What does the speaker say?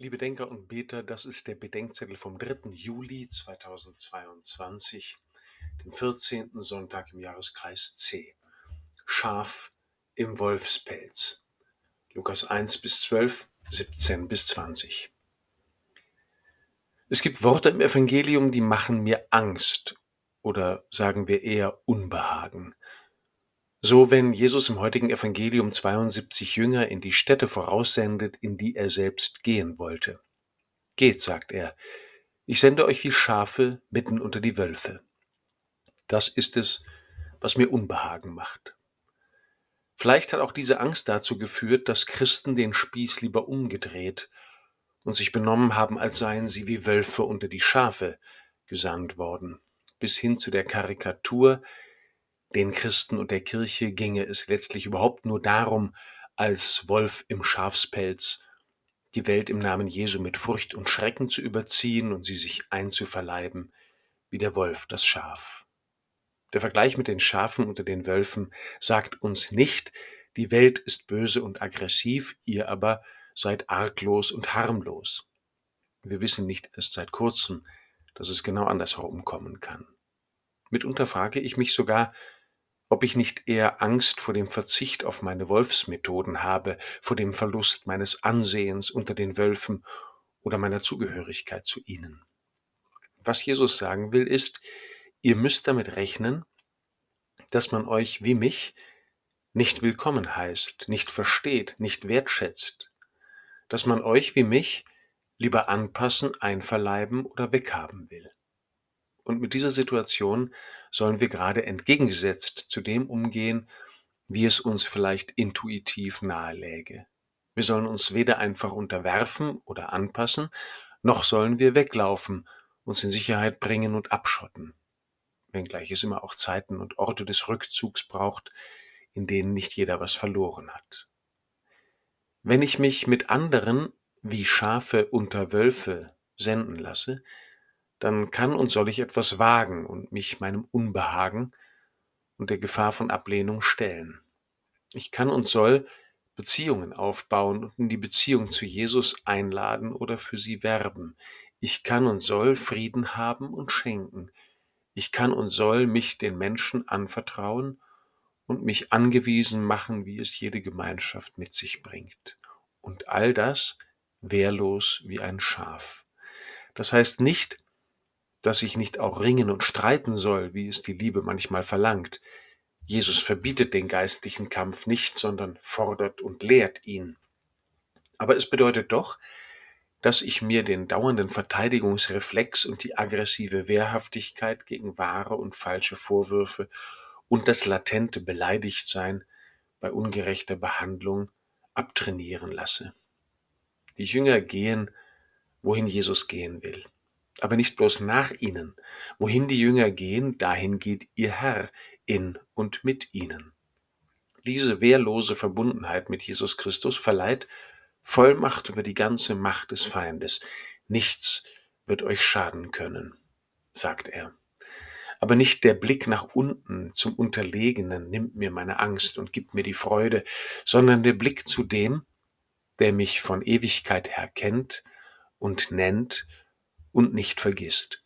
Liebe Denker und Beter, das ist der Bedenkzettel vom 3. Juli 2022, dem 14. Sonntag im Jahreskreis C. Schaf im Wolfspelz. Lukas 1 bis 12, 17 bis 20. Es gibt Worte im Evangelium, die machen mir Angst oder sagen wir eher Unbehagen. So, wenn Jesus im heutigen Evangelium 72 Jünger in die Städte voraussendet, in die er selbst gehen wollte. Geht, sagt er, ich sende euch wie Schafe mitten unter die Wölfe. Das ist es, was mir Unbehagen macht. Vielleicht hat auch diese Angst dazu geführt, dass Christen den Spieß lieber umgedreht und sich benommen haben, als seien sie wie Wölfe unter die Schafe gesandt worden, bis hin zu der Karikatur, den Christen und der Kirche ginge es letztlich überhaupt nur darum, als Wolf im Schafspelz die Welt im Namen Jesu mit Furcht und Schrecken zu überziehen und sie sich einzuverleiben, wie der Wolf das Schaf. Der Vergleich mit den Schafen unter den Wölfen sagt uns nicht, die Welt ist böse und aggressiv, ihr aber seid arglos und harmlos. Wir wissen nicht erst seit kurzem, dass es genau andersherum kommen kann. Mitunter frage ich mich sogar, ob ich nicht eher Angst vor dem Verzicht auf meine Wolfsmethoden habe, vor dem Verlust meines Ansehens unter den Wölfen oder meiner Zugehörigkeit zu ihnen. Was Jesus sagen will, ist, ihr müsst damit rechnen, dass man euch wie mich nicht willkommen heißt, nicht versteht, nicht wertschätzt, dass man euch wie mich lieber anpassen, einverleiben oder weghaben will. Und mit dieser Situation sollen wir gerade entgegengesetzt zu dem umgehen, wie es uns vielleicht intuitiv naheläge. Wir sollen uns weder einfach unterwerfen oder anpassen, noch sollen wir weglaufen, uns in Sicherheit bringen und abschotten. Wenngleich es immer auch Zeiten und Orte des Rückzugs braucht, in denen nicht jeder was verloren hat. Wenn ich mich mit anderen wie Schafe unter Wölfe senden lasse, dann kann und soll ich etwas wagen und mich meinem Unbehagen und der Gefahr von Ablehnung stellen. Ich kann und soll Beziehungen aufbauen und in die Beziehung zu Jesus einladen oder für sie werben. Ich kann und soll Frieden haben und schenken. Ich kann und soll mich den Menschen anvertrauen und mich angewiesen machen, wie es jede Gemeinschaft mit sich bringt. Und all das wehrlos wie ein Schaf. Das heißt nicht, dass ich nicht auch ringen und streiten soll, wie es die Liebe manchmal verlangt. Jesus verbietet den geistlichen Kampf nicht, sondern fordert und lehrt ihn. Aber es bedeutet doch, dass ich mir den dauernden Verteidigungsreflex und die aggressive Wehrhaftigkeit gegen wahre und falsche Vorwürfe und das latente Beleidigtsein bei ungerechter Behandlung abtrainieren lasse. Die Jünger gehen, wohin Jesus gehen will aber nicht bloß nach ihnen. Wohin die Jünger gehen, dahin geht ihr Herr in und mit ihnen. Diese wehrlose Verbundenheit mit Jesus Christus verleiht Vollmacht über die ganze Macht des Feindes. Nichts wird euch schaden können, sagt er. Aber nicht der Blick nach unten zum Unterlegenen nimmt mir meine Angst und gibt mir die Freude, sondern der Blick zu dem, der mich von Ewigkeit her kennt und nennt und nicht vergisst.